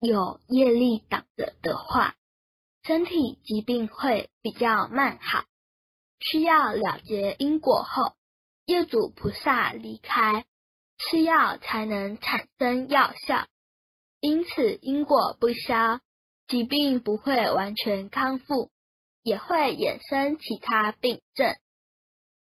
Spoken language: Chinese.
有业力挡着的话身体疾病会比较慢好。需要了结因果后业主菩萨离开吃药才能产生药效。因此因果不消疾病不会完全康复也会衍生其他病症。